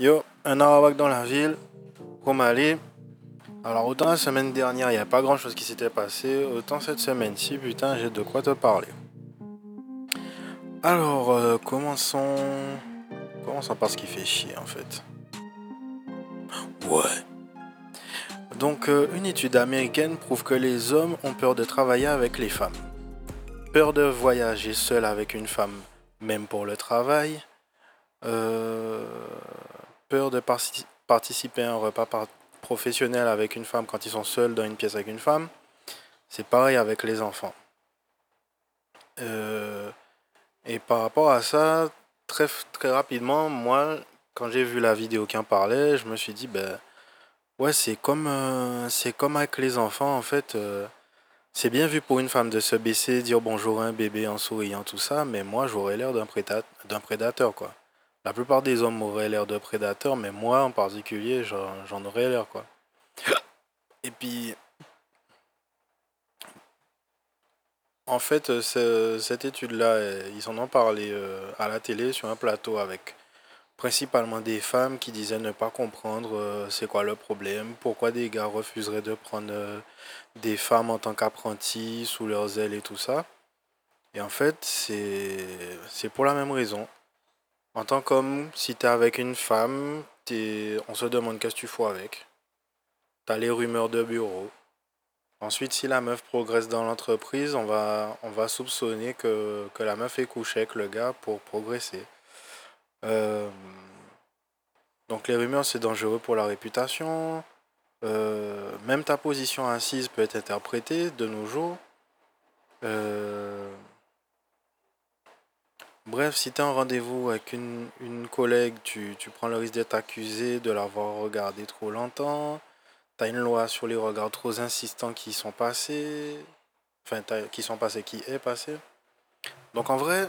Yo, un Arawak dans la ville, aller Alors, autant la semaine dernière, il n'y a pas grand chose qui s'était passé, autant cette semaine-ci, putain, j'ai de quoi te parler. Alors, euh, commençons. Commençons par ce qui fait chier en fait. Ouais. Donc, euh, une étude américaine prouve que les hommes ont peur de travailler avec les femmes. Peur de voyager seul avec une femme, même pour le travail. Euh, peur de participer à un repas professionnel avec une femme quand ils sont seuls dans une pièce avec une femme? C'est pareil avec les enfants. Euh, et par rapport à ça, très, très rapidement, moi, quand j'ai vu la vidéo qui en parlait, je me suis dit, ben, ouais, c'est comme, euh, c'est comme avec les enfants, en fait. Euh, c'est bien vu pour une femme de se baisser, dire bonjour à un bébé en souriant, tout ça, mais moi, j'aurais l'air d'un prédateur, d'un prédateur, quoi. La plupart des hommes auraient l'air de prédateurs, mais moi, en particulier, j'en aurais l'air, quoi. Et puis, En fait, euh, cette étude-là, euh, ils en ont parlé euh, à la télé sur un plateau avec principalement des femmes qui disaient ne pas comprendre c'est quoi le problème, pourquoi des gars refuseraient de prendre des femmes en tant qu'apprentis sous leurs ailes et tout ça. Et en fait, c'est pour la même raison. En tant qu'homme, si tu es avec une femme, on se demande qu'est-ce que tu fais avec. Tu as les rumeurs de bureau. Ensuite, si la meuf progresse dans l'entreprise, on va, on va soupçonner que, la meuf est couchée avec le gars pour progresser. Euh, donc les rumeurs, c'est dangereux pour la réputation. Euh, même ta position assise peut être interprétée de nos jours. Euh, bref, si tu es en rendez-vous avec une, collègue, tu, tu prends le risque d'être accusé de l'avoir regardé trop longtemps. T'as une loi sur les regards trop insistants qui sont passés. Enfin, qui sont passés, qui est passé. Donc en vrai,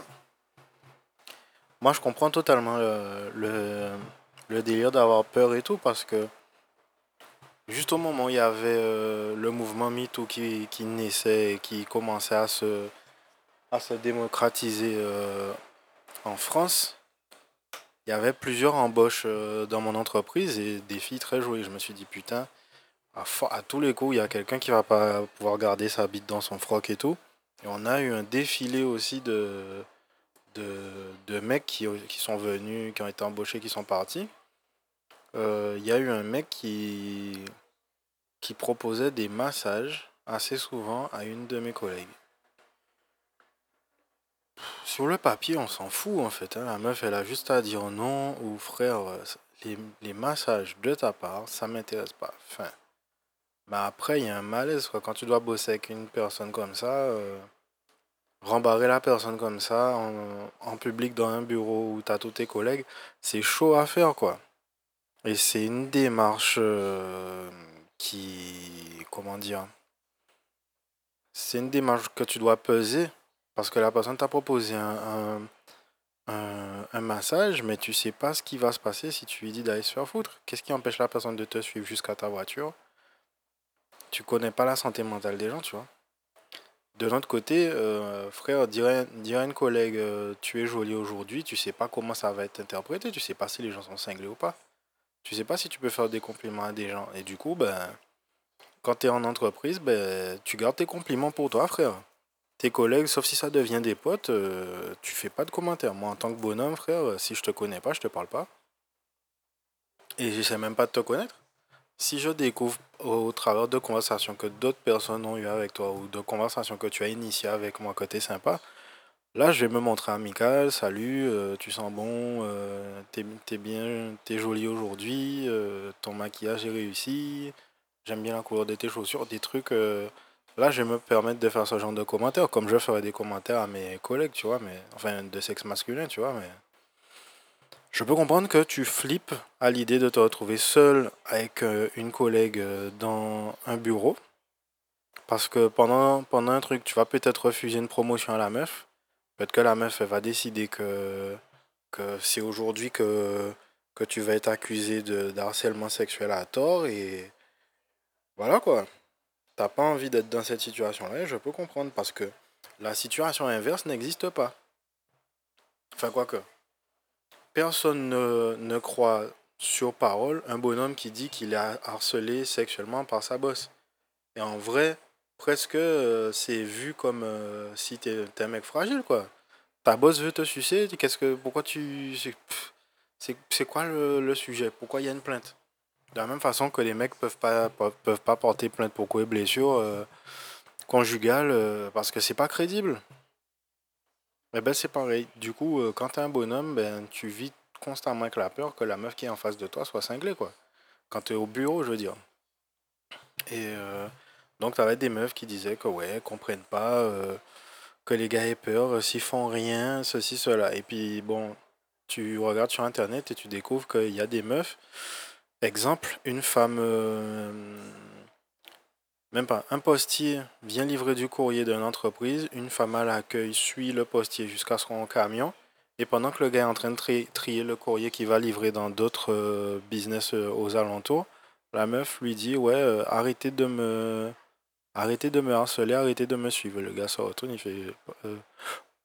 moi je comprends totalement le, délire d'avoir peur et tout parce que juste au moment où il y avait euh, le mouvement MeToo qui, qui naissait et qui commençait à se, à se démocratiser euh, en France, il y avait plusieurs embauches euh, dans mon entreprise et des filles très jouées. Je me suis dit, putain, à, tous les coups, il y a quelqu'un qui va pas pouvoir garder sa bite dans son froc et tout. Et on a eu un défilé aussi de, de, mecs qui, qui, sont venus, qui ont été embauchés, qui sont partis. Euh, il y a eu un mec qui, qui proposait des massages assez souvent à une de mes collègues. Sur le papier, on s'en fout en fait. Hein. La meuf, elle a juste à dire non ou frère, les, les massages de ta part, ça m'intéresse pas. Bah après, il y a un malaise, quoi. Quand tu dois bosser avec une personne comme ça, euh, rembarrer la personne comme ça en, public dans un bureau où tu as tous tes collègues, c'est chaud à faire, quoi. Et c'est une démarche euh, qui. Comment dire C'est une démarche que tu dois peser parce que la personne t'a proposé un, un, un, massage, mais tu sais pas ce qui va se passer si tu lui dis d'aller se faire foutre. Qu'est-ce qui empêche la personne de te suivre jusqu'à ta voiture? Tu connais pas la santé mentale des gens, tu vois. De l'autre côté, euh, frère, dire, à une collègue euh, tu es jolie aujourd'hui, tu sais pas comment ça va être interprété, tu sais pas si les gens sont cinglés ou pas. Tu sais pas si tu peux faire des compliments à des gens. Et du coup, ben, quand tu es en entreprise, ben, tu gardes tes compliments pour toi, frère. Tes collègues, sauf si ça devient des potes, euh, tu fais pas de commentaires. Moi, en tant que bonhomme, frère, si je te connais pas, je te parle pas. Et j'essaie même pas de te connaître si je découvre au travers de conversations que d'autres personnes ont eues avec toi ou de conversations que tu as initiées avec moi côté sympa, là je vais me montrer amical, salut, euh, tu sens bon, euh, t'es es bien, t'es jolie aujourd'hui, euh, ton maquillage est réussi, j'aime bien la couleur de tes chaussures, des trucs. Là je vais me permettre de faire ce genre de commentaires, comme je ferais des commentaires à mes collègues, tu vois, mais enfin de sexe masculin, tu vois, mais je peux comprendre que tu flippes à l'idée de te retrouver seul avec euh, une collègue euh, dans un bureau. Parce que pendant, pendant un truc, tu vas peut-être refuser une promotion à la meuf. Peut-être que la meuf, elle va décider que, que c'est aujourd'hui que, que tu vas être accusé de, d'harcèlement sexuel à tort. Et voilà quoi. T'as pas envie d'être dans cette situation-là, je peux comprendre. Parce que la situation inverse n'existe pas. Enfin, quoi que personne ne, croit sur parole un bonhomme qui dit qu'il est harcelé sexuellement par sa bosse. Et en vrai, presque, euh, c'est vu comme euh, si t'es es un mec fragile, quoi. Ta bosse veut te sucer, qu'est-ce que, pourquoi tu... C'est quoi le, sujet? Pourquoi il y a une plainte? De la même façon que les mecs peuvent pas, peuvent pas porter plainte pour quoi blessure euh, conjugale parce que c'est pas crédible. Eh ben c'est pareil. Du coup, quand t'es un bonhomme, ben tu vis constamment avec la peur que la meuf qui est en face de toi soit cinglée, quoi. Quand tu es au bureau, je veux dire. Et euh, donc, ça des meufs qui disaient que, ouais, comprennent pas, euh, que les gars aient peur, euh, s'ils font rien, ceci, cela. Et puis, bon, tu regardes sur Internet et tu découvres qu'il y a des meufs. Exemple, une femme, même pas, un postier vient livrer du courrier d'une entreprise, une femme à l'accueil suit le postier jusqu'à son camion. Et pendant que le gars est en train de trier le courrier qu'il va livrer dans d'autres euh, business euh, aux alentours, la meuf lui dit Ouais, euh, arrêtez de me. Arrêtez de me harceler, arrêtez de me suivre. Le gars se retourne, il fait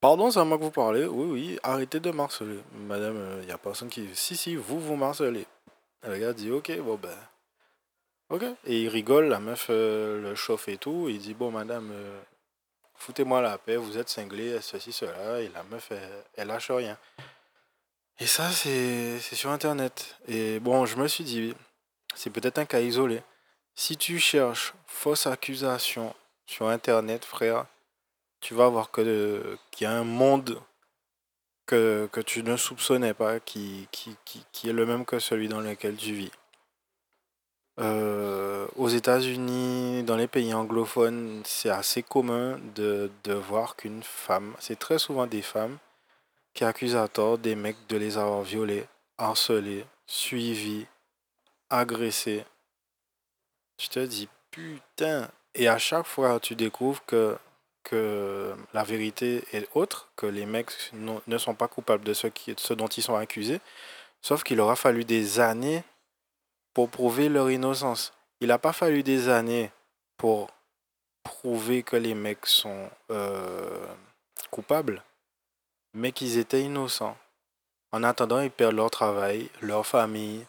Pardon, c'est à moi que vous parlez Oui, oui, arrêtez de harceler. Madame, il n'y a personne qui. Si, si, vous, vous harcelez. Le gars dit Ok, bon ben. Ok. Et il rigole, la meuf le chauffe et tout. Il dit Bon, madame, foutez-moi la paix, vous êtes cinglé, ceci, cela, et la meuf, elle, lâche rien. Et ça, c'est sur Internet. Et bon, je me suis dit, c'est peut-être un cas isolé. Si tu cherches fausse accusation sur Internet, frère, tu vas voir qu'il y a un monde que, que, tu ne soupçonnais pas, qui, qui, qui, qui est le même que celui dans lequel tu vis. Euh, aux États-Unis, dans les pays anglophones, c'est assez commun de, de voir qu'une femme, c'est très souvent des femmes qui accusent à tort des mecs de les avoir violés, harcelés, suivis, agressés. Tu te dis, putain. Et à chaque fois, tu découvres que, que la vérité est autre, que les mecs ne sont pas coupables de ce, dont ils sont accusés. Sauf qu'il aura fallu des années pour prouver leur innocence. Il n'a pas fallu des années pour prouver que les mecs sont euh, coupables, mais qu'ils étaient innocents. En attendant, ils perdent leur travail, leur famille,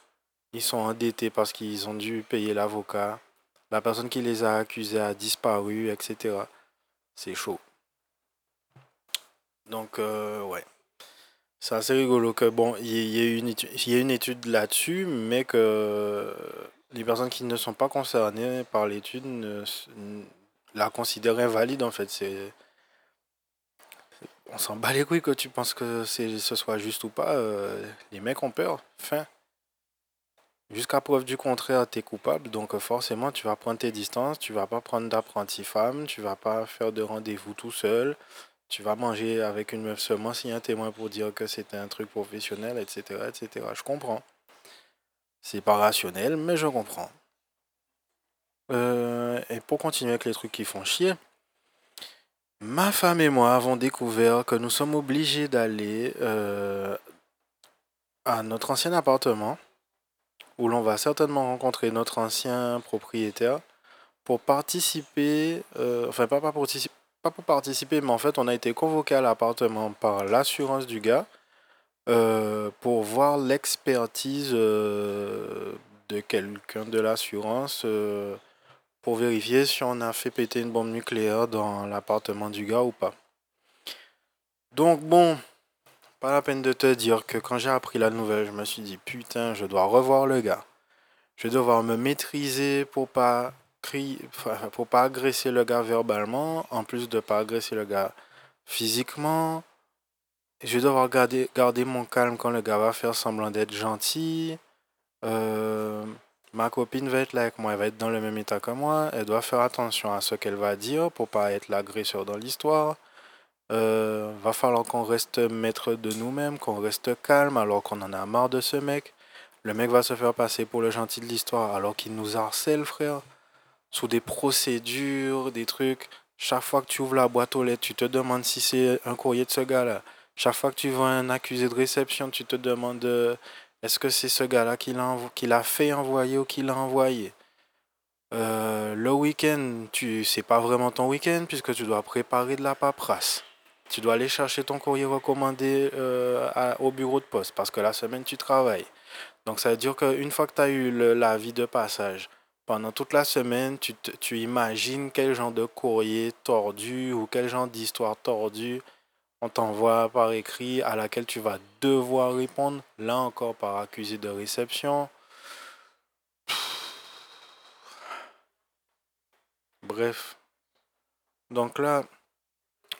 ils sont endettés parce qu'ils ont dû payer l'avocat, la personne qui les a accusés a disparu, etc. C'est chaud. Donc, euh, ouais. C'est assez rigolo que, bon, il y, étude, y a une étude là-dessus, mais que les personnes qui ne sont pas concernées par l'étude la considèrent invalide, en fait. C'est, on s'en bat les couilles que tu penses que ce soit juste ou pas. Euh, les mecs ont peur. Fin. Jusqu'à preuve du contraire, tu es coupable, donc forcément tu vas prendre tes distances, tu vas pas prendre d'apprenti femme, tu vas pas faire de rendez-vous tout seul, tu vas manger avec une meuf seulement s'il y a un témoin pour dire que c'était un truc professionnel, etc., etc. Je comprends. C'est pas rationnel, mais je comprends. Euh, et pour continuer avec les trucs qui font chier, ma femme et moi avons découvert que nous sommes obligés d'aller euh, à notre ancien appartement, où l'on va certainement rencontrer notre ancien propriétaire, pour participer, euh, enfin pas, pour participer, mais en fait, on a été convoqué à l'appartement par l'assurance du gars euh, pour voir l'expertise euh, de quelqu'un de l'assurance pour vérifier si on a fait péter une bombe nucléaire dans l'appartement du gars ou pas. Donc bon, pas la peine de te dire que quand j'ai appris la nouvelle, je me suis dit putain, je dois revoir le gars. Je dois devoir me maîtriser pour pas faut pas agresser le gars verbalement, en plus de pas agresser le gars physiquement. Je vais devoir garder, garder mon calme quand le gars va faire semblant d'être gentil. Euh, ma copine va être là avec moi, elle va être dans le même état que moi. Elle doit faire attention à ce qu'elle va dire pour pas être l'agresseur dans l'histoire. Euh, va falloir qu'on reste maître de nous-mêmes, qu'on reste calme alors qu'on en a marre de ce mec. Le mec va se faire passer pour le gentil de l'histoire alors qu'il nous harcèle, frère sous des procédures, des trucs. Chaque fois que tu ouvres la boîte aux lettres, tu te demandes si c'est un courrier de ce gars-là. Chaque fois que tu vois un accusé de réception, tu te demandes euh, est-ce que c'est ce gars-là qui l'a fait envoyer ou qui l'a envoyé? Euh, le week-end, tu c'est pas vraiment ton week-end puisque tu dois préparer de la paperasse. Tu dois aller chercher ton courrier recommandé euh, au bureau de poste parce que la semaine tu travailles. Donc ça veut dire qu'une fois que tu as eu l'avis de passage, pendant toute la semaine, tu, tu imagines quel genre de courrier tordu ou quel genre d'histoire tordue on t'envoie par écrit à laquelle tu vas devoir répondre, là encore par accusé de réception. Bref. Donc là,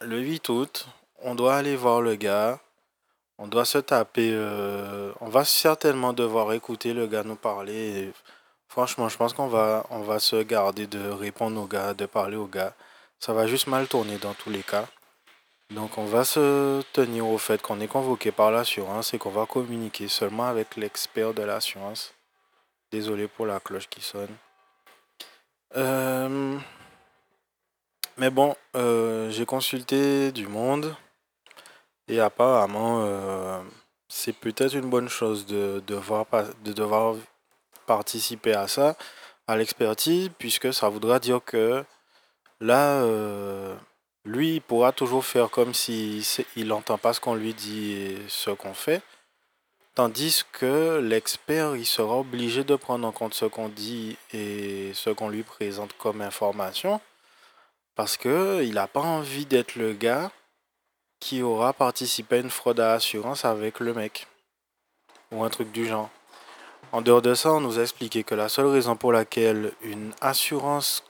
le 8 août, on doit aller voir le gars. On doit se taper. Euh, on va certainement devoir écouter le gars nous parler. franchement, je pense qu'on va, va se garder de répondre au gars, de parler au gars. Ça va juste mal tourner dans tous les cas. Donc on va se tenir au fait qu'on est convoqué par l'assurance et qu'on va communiquer seulement avec l'expert de l'assurance. Désolé pour la cloche qui sonne. Euh, mais bon, euh, j'ai consulté du monde et apparemment euh, c'est peut-être une bonne chose de devoir, de devoir participer à ça, à l'expertise, puisque ça voudra dire que là, lui, il pourra toujours faire comme si il n'entend pas ce qu'on lui dit et ce qu'on fait. Tandis que l'expert, il sera obligé de prendre en compte ce qu'on dit et ce qu'on lui présente comme information. Parce qu'il n'a pas envie d'être le gars qui aura participé à une fraude à assurance avec le mec. Ou un truc du genre. En dehors de ça, on nous a expliqué que la seule raison pour laquelle une assurance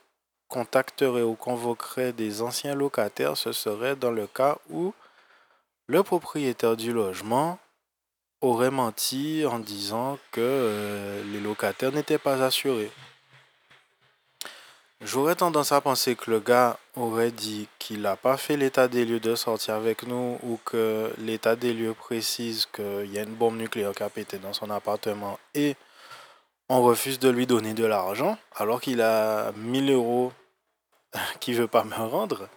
contacterait ou convoquerait des anciens locataires, ce serait dans le cas où le propriétaire du logement aurait menti en disant que euh, les locataires n'étaient pas assurés. J'aurais tendance à penser que le gars aurait dit qu'il n'a pas fait l'état des lieux de sortie avec nous ou que l'état des lieux précise qu'il y a une bombe nucléaire qui a pété dans son appartement et on refuse de lui donner de l'argent alors qu'il a 1000 euros qu'il veut pas me rendre.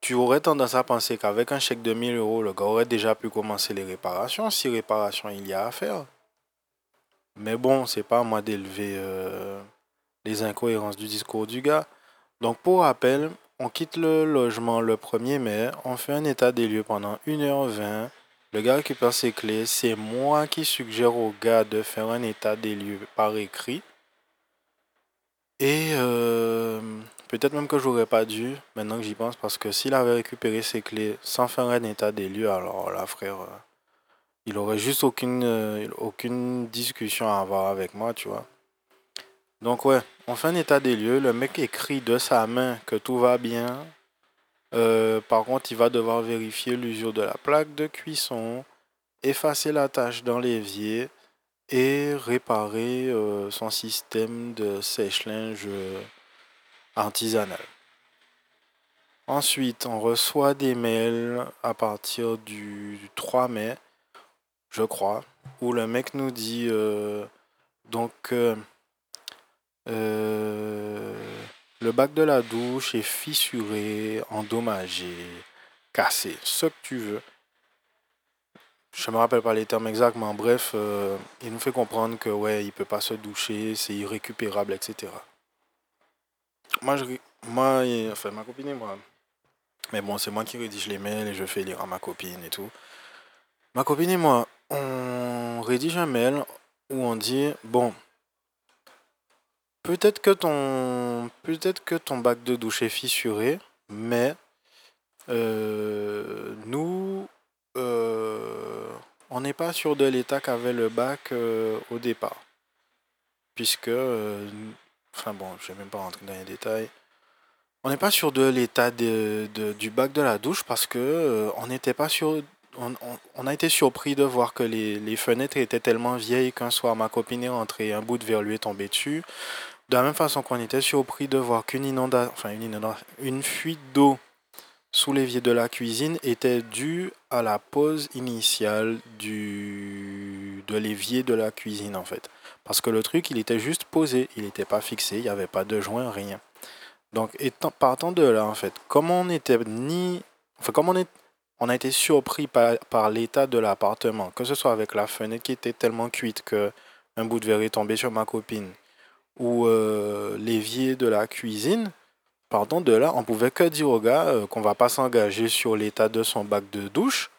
Tu aurais tendance à penser qu'avec un chèque de 1000 euros, le gars aurait déjà pu commencer les réparations, si réparation il y a à faire. Mais bon, c'est pas à moi d'élever euh, les incohérences du discours du gars. Donc pour rappel, on quitte le logement le 1er mai, on fait un état des lieux pendant 1h20. Le gars récupère ses clés, c'est moi qui suggère au gars de faire un état des lieux par écrit. Et euh, peut-être même que j'aurais pas dû, maintenant que j'y pense, parce que s'il avait récupéré ses clés sans faire un état des lieux, alors là, frère, euh, il aurait juste aucune, euh, aucune discussion à avoir avec moi, tu vois. Donc ouais, on fait un état des lieux, le mec écrit de sa main que tout va bien. par contre, il va devoir vérifier l'usure de la plaque de cuisson, effacer la tâche dans l'évier et réparer euh, son système de sèche-linge euh, artisanal. Ensuite, on reçoit des mails à partir du 3 mai, je crois, où le mec nous dit euh, donc le bac de la douche est fissuré, endommagé, cassé, ce que tu veux. Je me rappelle pas les termes exacts, mais en bref, euh, il nous fait comprendre que ouais, il peut pas se doucher, c'est irrécupérable, etc. Moi, moi, enfin ma copine et moi. Mais bon, c'est moi qui rédige les mails et je fais lire à ma copine et tout. Ma copine et moi, on rédige un mail où on dit bon, peut-être que ton, peut-être que ton bac de douche est fissuré, mais euh, nous euh, on n'est pas sûr de l'état qu'avait le bac euh, au départ. Puisque, enfin bon, je vais même pas rentrer dans les détails. On n'est pas sûr de l'état de, du bac de la douche parce que on n'était pas sûr. On, a été surpris de voir que les, fenêtres étaient tellement vieilles qu'un soir ma copine est rentrée, un bout de verre lui est tombé dessus. De la même façon qu'on était surpris de voir qu'une une fuite d'eau sous l'évier de la cuisine était dû à la pose initiale du, de l'évier de la cuisine en fait. Parce que le truc, il était juste posé, il n'était pas fixé, il n'y avait pas de joint, rien. Donc, étant, partant de là, en fait, comme on était ni. Enfin, comme on, est, on a été surpris par, par l'état de l'appartement, que ce soit avec la fenêtre qui était tellement cuite que un bout de verre est tombé sur ma copine, ou euh, l'évier de la cuisine, Pardon, de là, on pouvait que dire au gars euh, qu'on va pas s'engager sur l'état de son bac de douche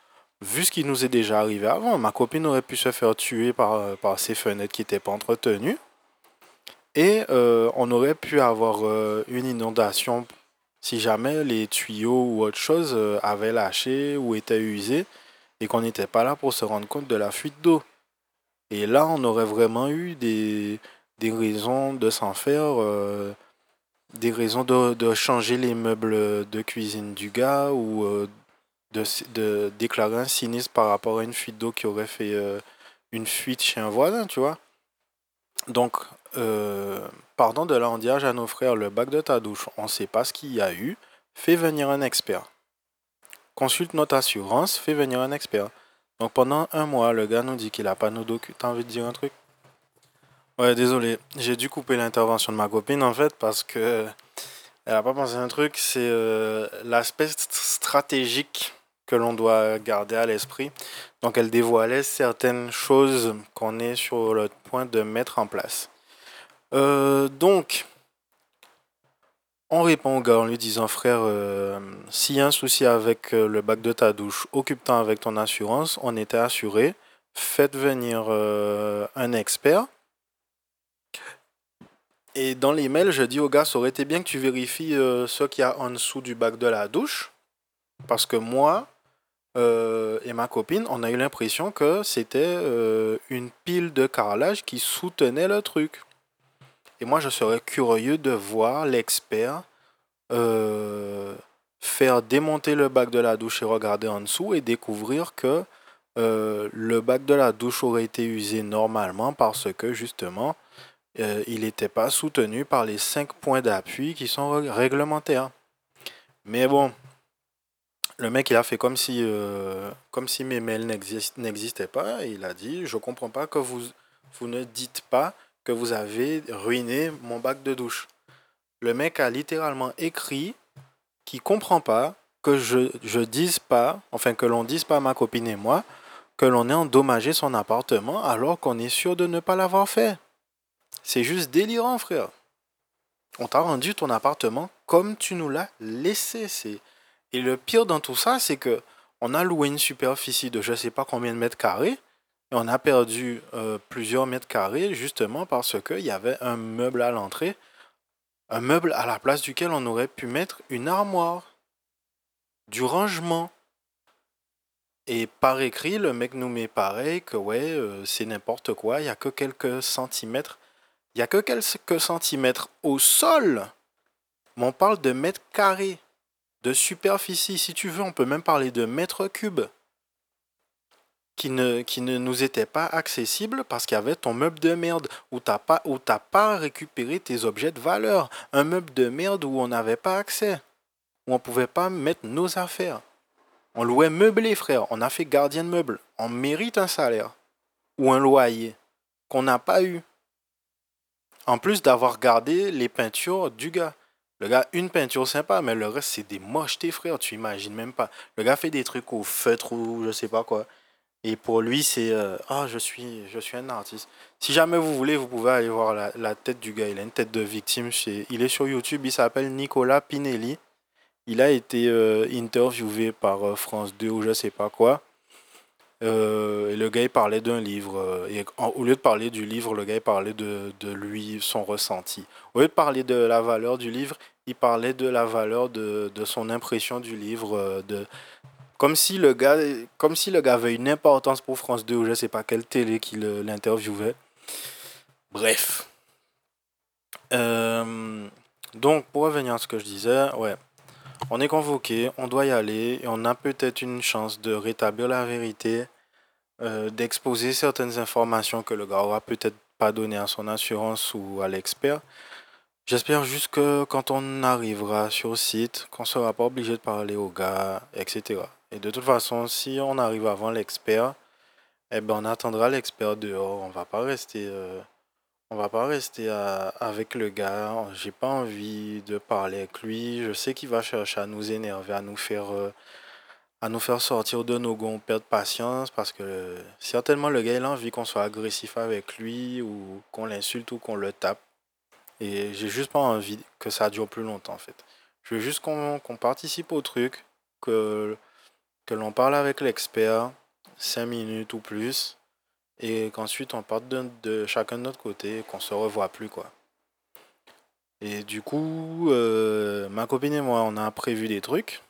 vu ce qui nous est déjà arrivé avant, ma copine aurait pu se faire tuer par, par ses fenêtres qui n'étaient pas entretenues. Et euh, on aurait pu avoir euh, une inondation si jamais les tuyaux ou autre chose euh, avaient lâché ou étaient usés et qu'on n'était pas là pour se rendre compte de la fuite d'eau. Et là, on aurait vraiment eu des, des raisons de s'en faire, des raisons de, de, changer les meubles de cuisine du gars ou de, de, déclarer un sinistre par rapport à une fuite d'eau qui aurait fait une fuite chez un voisin, tu vois. Donc, euh, pardon de l'endiage à nos frères, le bac de ta douche, on ne sait pas ce qu'il y a eu, fais venir un expert. Consulte notre assurance, fais venir un expert. Donc pendant un mois, le gars nous dit qu'il n'a pas nos documents. T'as envie de dire un truc? Ouais, désolé, j'ai dû couper l'intervention de ma copine en fait parce que elle n'a pas pensé à un truc, c'est euh, l'aspect stratégique que l'on doit garder à l'esprit. Donc elle dévoilait certaines choses qu'on est sur le point de mettre en place. Euh, donc, on répond au gars en lui disant frère, euh, s'il y a un souci avec le bac de ta douche, occupe-toi avec ton assurance, on était assuré, faites venir un expert. Et dans l'email, je dis au gars, ça aurait été bien que tu vérifies ce qu'il y a en dessous du bac de la douche. Parce que moi, euh, et ma copine, on a eu l'impression que c'était euh, une pile de carrelage qui soutenait le truc. Et moi, je serais curieux de voir l'expert euh, faire démonter le bac de la douche et regarder en dessous et découvrir que le bac de la douche aurait été usé normalement parce que justement, il n'était pas soutenu par les cinq points d'appui qui sont réglementaires. Mais bon, le mec, il a fait comme si, euh, comme si mes mails n'existaient pas. il a dit, je comprends pas que vous, vous ne dites pas que vous avez ruiné mon bac de douche. Le mec a littéralement écrit qu'il comprend pas que je, je dise pas, enfin que l'on dise pas ma copine et moi, que l'on ait endommagé son appartement alors qu'on est sûr de ne pas l'avoir fait. C'est juste délirant, frère. On t'a rendu ton appartement comme tu nous l'as laissé. Et le pire dans tout ça, c'est que on a loué une superficie de je ne sais pas combien de mètres carrés et on a perdu euh, plusieurs mètres carrés justement parce qu'il y avait un meuble à l'entrée, un meuble à la place duquel on aurait pu mettre une armoire, du rangement. Et par écrit, le mec nous met pareil que ouais, euh, c'est n'importe quoi, il n'y a que quelques centimètres. Il n'y a que quelques centimètres au sol. Mais on parle de mètres carrés de superficie. Si tu veux, on peut même parler de mètres cubes qui ne, nous étaient pas accessibles parce qu'il y avait ton meuble de merde où tu n'as pas, pas récupéré tes objets de valeur. Un meuble de merde où on n'avait pas accès, où on ne pouvait pas mettre nos affaires. On louait meublé, frère. On a fait gardien de meubles. On mérite un salaire ou un loyer qu'on n'a pas eu. En plus d'avoir gardé les peintures du gars. Le gars, une peinture sympa, mais le reste, c'est des mochetés, frère. Tu imagines même pas. Le gars fait des trucs au feutre ou je sais pas quoi. Et pour lui, c'est euh, Ah, je suis, je suis un artiste. Si jamais vous voulez, vous pouvez aller voir la, tête du gars. Il a une tête de victime. Il est sur YouTube. Il s'appelle Nicolas Pinelli. Il a été euh, interviewé par euh, France 2 ou je sais pas quoi. Et le gars, il parlait d'un livre. et au lieu de parler du livre, le gars, il parlait de, de lui, son ressenti. Au lieu de parler de la valeur du livre, il parlait de la valeur de, de son impression du livre, euh, de, comme si le gars, comme si le gars avait une importance pour France 2 ou je sais pas quelle télé qui l'interviewait. Bref. Euh, donc, pour revenir à ce que je disais, ouais, on est convoqué, on doit y aller et on a peut-être une chance de rétablir la vérité, euh, d'exposer certaines informations que le gars aura peut-être pas donné à son assurance ou à l'expert. J'espère juste que quand on arrivera sur site, qu'on ne sera pas obligé de parler aux gars, etc. Et de toute façon, si on arrive avant l'expert, eh ben on attendra l'expert dehors. On va pas rester, euh, on va pas rester avec le gars. J'ai pas envie de parler avec lui. Je sais qu'il va chercher à nous énerver, à nous faire, euh, à nous faire sortir de nos gonds, perdre patience parce que certainement le gars il a envie qu'on soit agressif avec lui ou qu'on l'insulte ou qu'on le tape. Et j'ai juste pas envie que ça dure plus longtemps en fait. Je veux juste qu'on participe au truc, que, que l'on parle avec l'expert 5 minutes ou plus et qu'ensuite on parte de, chacun de notre côté qu'on se revoit plus quoi. Et du coup, euh, ma copine et moi, on a prévu des trucs,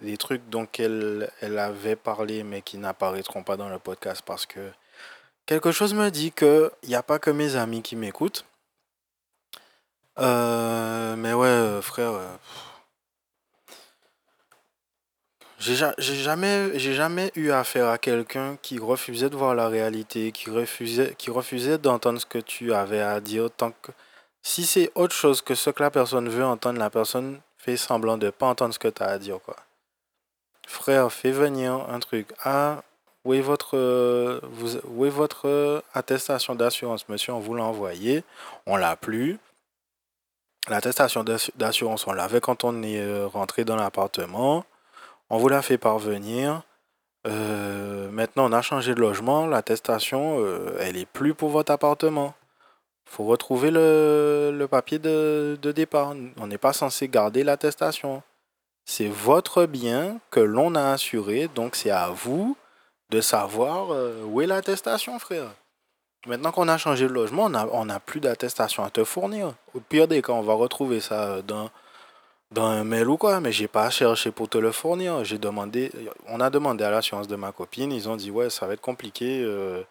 des trucs dont elle, elle avait parlé mais qui n'apparaîtront pas dans le podcast parce que quelque chose me dit qu'il n'y a pas que mes amis qui m'écoutent. Euh, mais ouais, euh, frère, j'ai jamais, jamais eu affaire à quelqu'un qui refusait de voir la réalité, qui refusait, qui refusait d'entendre ce que tu avais à dire. Tant que si c'est autre chose que ce que la personne veut entendre, la personne fait semblant de pas entendre ce que tu as à dire, quoi. Frère, fais venir un truc. Ah, où est votre, où est votre attestation d'assurance, monsieur On vous l'a envoyé, on l'a plus. L'attestation d'assurance, on l'avait quand on est euh, rentré dans l'appartement. On vous l'a fait parvenir. Euh, maintenant, on a changé de logement. L'attestation, euh, elle est plus pour votre appartement. faut retrouver le, papier de, départ. On n'est pas censé garder l'attestation. C'est votre bien que l'on a assuré. Donc, c'est à vous de savoir euh, où est l'attestation, frère. Maintenant qu'on a changé de logement, on n'a plus d'attestation à te fournir. Au pire des cas, on va retrouver ça dans dans un mail ou quoi, mais j'ai pas cherché pour te le fournir. J'ai demandé, on a demandé à l'assurance de ma copine, ils ont dit ouais, ça va être compliqué. Euh,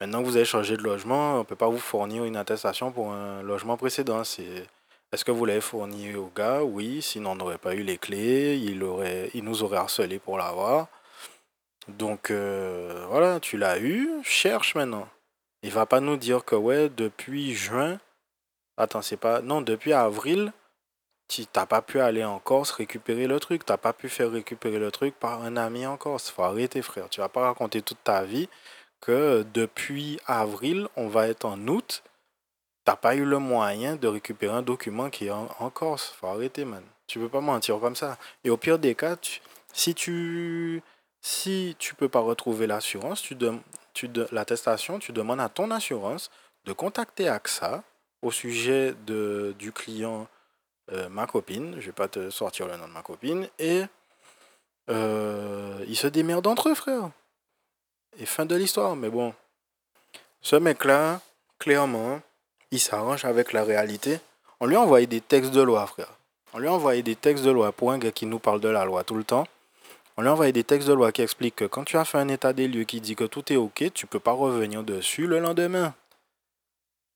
maintenant que vous avez changé de logement, on peut pas vous fournir une attestation pour un logement précédent. C'est, est-ce que vous l'avez fourni au gars? Oui, sinon on n'aurait pas eu les clés, il aurait, il nous aurait harcelé pour l'avoir. Donc euh, voilà, tu l'as eu, cherche maintenant. Il va pas nous dire que ouais, depuis juin, attends, c'est pas, non, depuis avril tu n'as pas pu aller en Corse récupérer le truc, tu n'as pas pu faire récupérer le truc par un ami en Corse. faut arrêter, frère. Tu vas pas raconter toute ta vie que depuis avril, on va être en août, tu n'as pas eu le moyen de récupérer un document qui est en, Corse. faut arrêter, man. Tu peux pas mentir comme ça. Et au pire des cas, si tu si tu peux pas retrouver l'assurance, tu, tu l'attestation, tu demandes à ton assurance de contacter AXA au sujet de, du client euh, ma copine, je vais pas te sortir le nom de ma copine, et euh, ils se démerdent entre eux, frère. Et fin de l'histoire, mais bon. Ce mec-là, clairement, il s'arrange avec la réalité. On lui a envoyé des textes de loi, frère. On lui a envoyé des textes de loi pour qui nous parle de la loi tout le temps. On lui a envoyé des textes de loi qui expliquent que quand tu as fait un état des lieux qui dit que tout est OK, tu peux pas revenir dessus le lendemain.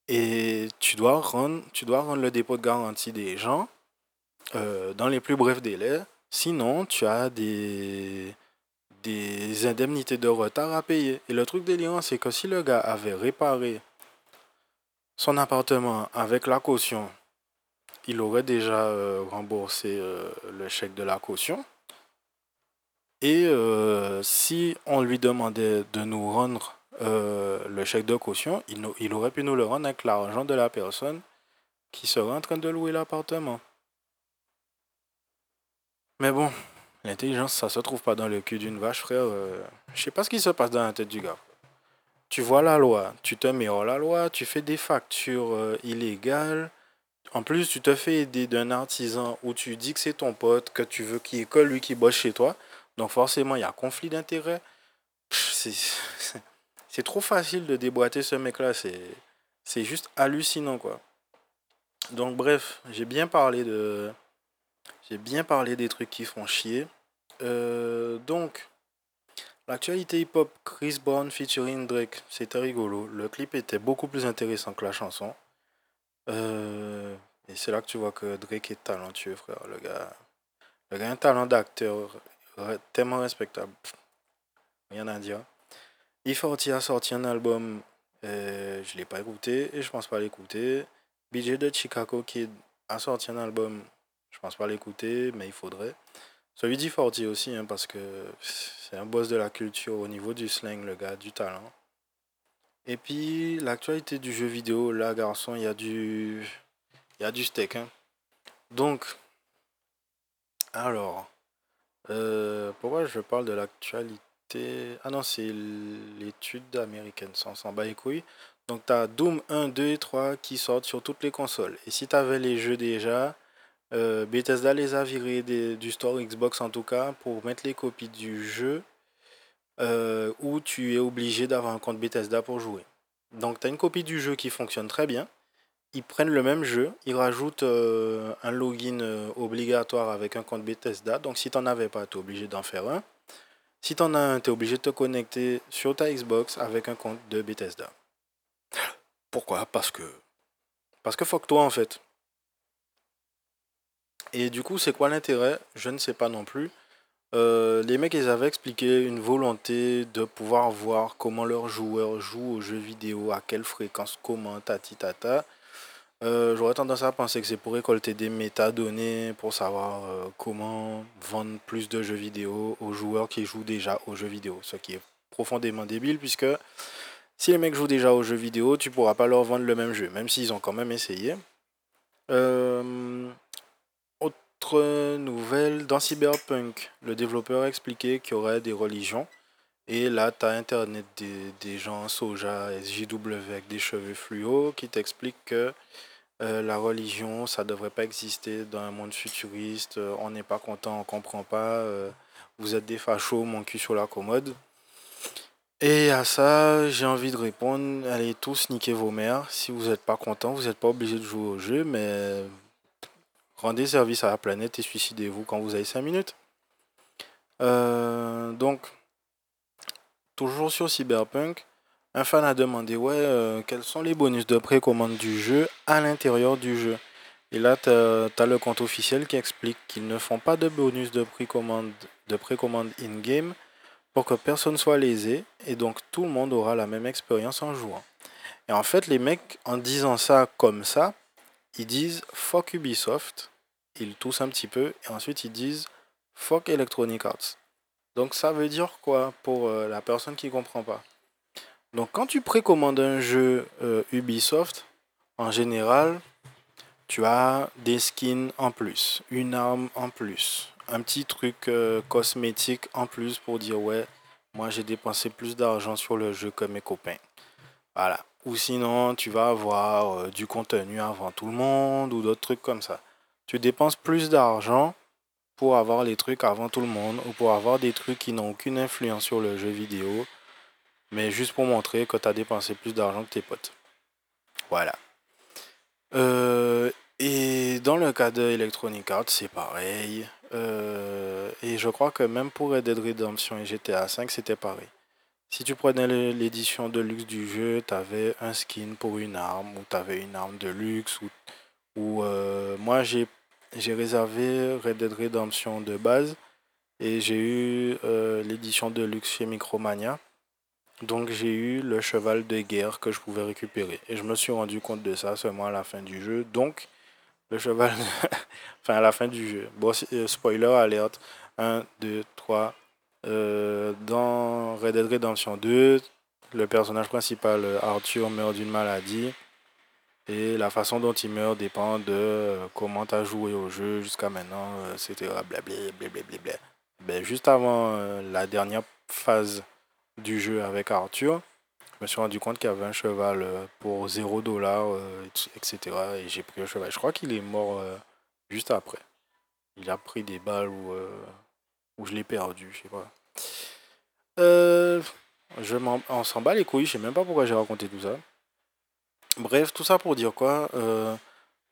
Et tu dois rendre, tu dois rendre le dépôt de garantie des gens euh, dans les plus brefs délais. Sinon, tu as des, des indemnités de retard à payer. Et le truc délirant, c'est que si le gars avait réparé son appartement avec la caution, il aurait déjà euh, remboursé euh, le chèque de la caution. Et si on lui demandait de nous rendre euh, le chèque de caution, il, aurait pu nous le rendre avec l'argent de la personne qui serait en train de louer l'appartement. Mais bon, l'intelligence, ça se trouve pas dans le cul d'une vache, frère. Euh, je sais pas ce qui se passe dans la tête du gars. Tu vois la loi, tu te mets hors la loi, tu fais des factures euh, illégales. En plus, tu te fais aider d'un artisan où tu dis que c'est ton pote, que tu veux qu'il que lui qui bosse chez toi. Donc forcément, il y a conflit d'intérêts. C'est c'est trop facile de déboîter ce mec-là. C'est, juste hallucinant, quoi. Donc, bref, j'ai bien parlé de. J'ai bien parlé des trucs qui font chier. Euh, donc, l'actualité hip-hop, Chris Brown featuring Drake, c'était rigolo. Le clip était beaucoup plus intéressant que la chanson. Euh, et c'est là que tu vois que Drake est talentueux, frère. Le gars, le gars a un talent d'acteur tellement respectable. Rien à dire. E40 a sorti un album, euh, je ne l'ai pas écouté et je pense pas l'écouter. BJ de Chicago Kid a sorti un album, je pense pas l'écouter, mais il faudrait. Celui d'E40 aussi, hein, parce que c'est un boss de la culture au niveau du slang, le gars, du talent. Et puis, l'actualité du jeu vidéo, là, garçon, il y a du, y a du steak. Hein. Donc, alors, euh, pourquoi je parle de l'actualité ah non, c'est l'étude américaine, ça on s'en bat les couilles. Donc tu as Doom 1, 2 et 3 qui sortent sur toutes les consoles. Et si tu avais les jeux déjà, Euh, Bethesda les a virés du store Xbox en tout cas pour mettre les copies du jeu euh, où tu es obligé d'avoir un compte Bethesda pour jouer. Donc tu as une copie du jeu qui fonctionne très bien. Ils prennent le même jeu, ils rajoutent euh, un login obligatoire avec un compte Bethesda. Donc si tu n'en avais pas, tu es obligé d'en faire un. Si tu en as un, tu es obligé de te connecter sur ta Xbox avec un compte de Bethesda. Pourquoi? Parce que. Parce que fuck toi en fait. Et du coup, c'est quoi l'intérêt? Je ne sais pas non plus. Euh, les mecs, ils avaient expliqué une volonté de pouvoir voir comment leurs joueurs jouent aux jeux vidéo, à quelle fréquence, comment, tati tata. Euh, J'aurais tendance à penser que c'est pour récolter des métadonnées, pour savoir euh, comment vendre plus de jeux vidéo aux joueurs qui jouent déjà aux jeux vidéo. Ce qui est profondément débile, puisque si les mecs jouent déjà aux jeux vidéo, tu pourras pas leur vendre le même jeu, même s'ils ont quand même essayé. Euh, autre nouvelle, dans Cyberpunk, le développeur a expliqué qu'il y aurait des religions. Et là, tu as Internet des, des, gens soja, SJW avec des cheveux fluo qui t'expliquent que euh, la religion, ça devrait pas exister dans un monde futuriste. Euh, on n'est pas content, on comprend pas. Euh, vous êtes des fachos, mon cul sur la commode. Et à ça, j'ai envie de répondre, allez tous niquer vos mères. Si vous n'êtes pas content, vous n'êtes pas obligé de jouer au jeu, mais rendez service à la planète et suicidez-vous quand vous avez 5 minutes. Donc, toujours sur Cyberpunk, un fan a demandé ouais, euh, quels sont les bonus de précommande du jeu à l'intérieur du jeu? Et là, tu as, le compte officiel qui explique qu'ils ne font pas de bonus de précommande, de précommande in-game pour que personne soit lésé et donc tout le monde aura la même expérience en jouant. Et en fait, les mecs, en disant ça comme ça, ils disent fuck Ubisoft, ils toussent un petit peu, et ensuite ils disent fuck Electronic Arts. Donc ça veut dire quoi pour euh, la personne qui comprend pas? Donc quand tu précommandes un jeu euh, Ubisoft, en général, tu as des skins en plus, une arme en plus, un petit truc euh, cosmétique en plus pour dire ouais, moi j'ai dépensé plus d'argent sur le jeu que mes copains. Voilà. Ou sinon, tu vas avoir euh, du contenu avant tout le monde ou d'autres trucs comme ça. Tu dépenses plus d'argent pour avoir les trucs avant tout le monde ou pour avoir des trucs qui n'ont aucune influence sur le jeu vidéo, mais juste pour montrer que tu as dépensé plus d'argent que tes potes. Voilà. Euh, et dans le cas de Arts, c'est pareil. Euh, et je crois que même pour Red Dead Redemption et GTA V, c'était pareil. Si tu prenais l'édition de luxe du jeu, tu avais un skin pour une arme, ou tu avais une arme de luxe, ou, euh, moi j'ai réservé Red Dead Redemption de base, et j'ai eu l'édition de luxe chez Micromania. Donc j'ai eu le cheval de guerre que je pouvais récupérer. Et je me suis rendu compte de ça seulement à la fin du jeu. Donc le cheval, enfin à la fin du jeu. Bon, euh, spoiler alerte. 1, 2, 3, euh, dans Red Dead Redemption 2, le personnage principal, Arthur, meurt d'une maladie. Et la façon dont il meurt dépend de euh, comment tu as joué au jeu jusqu'à maintenant, etc. Blablabla. Ben, juste avant la dernière phase du jeu avec Arthur, je me suis rendu compte qu'il y avait un cheval pour 0 dollar, etc. Et j'ai pris le cheval. Je crois qu'il est mort juste après. Il a pris des balles ou, ou je l'ai perdu, je sais pas. Euh, je on s'en bat les couilles, je sais même pas pourquoi j'ai raconté tout ça. Bref, tout ça pour dire quoi euh,